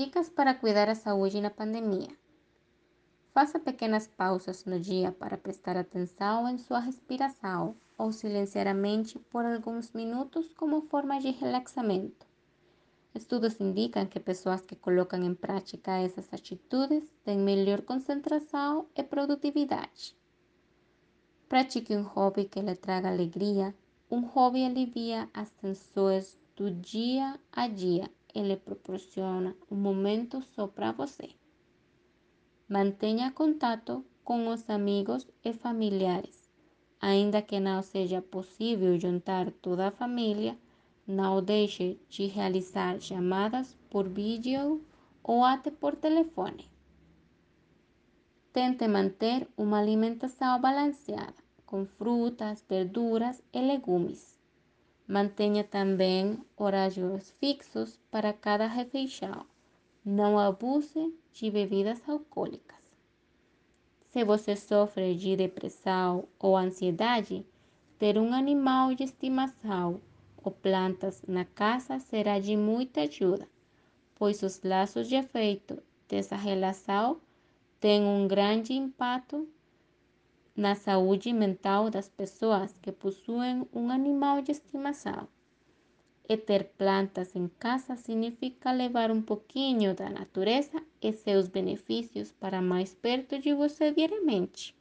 Dicas para cuidar a saúde na pandemia. Faça pequenas pausas no dia para prestar atenção em sua respiração ou silenciar a mente por alguns minutos como forma de relaxamento. Estudos indicam que pessoas que colocam em prática essas atitudes têm melhor concentração e produtividade. Pratique um hobby que lhe traga alegria. Um hobby alivia as tensões do dia a dia e lhe proporciona um momento só para você. Mantenha contato com os amigos e familiares. Ainda que não seja possível juntar toda a família, não deixe de realizar chamadas por vídeo ou até por telefone. Tente manter uma alimentação balanceada, com frutas, verduras e legumes. Mantenha também horários fixos para cada refeição. Não abuse de bebidas alcoólicas. Se você sofre de depressão ou ansiedade, ter um animal de estimação ou plantas na casa será de muita ajuda, pois os laços de afeto dessa relação têm um grande impacto na saúde mental das pessoas que possuem um animal de estimação. E ter plantas em casa significa levar um pouquinho da natureza e seus benefícios para mais perto de você diariamente.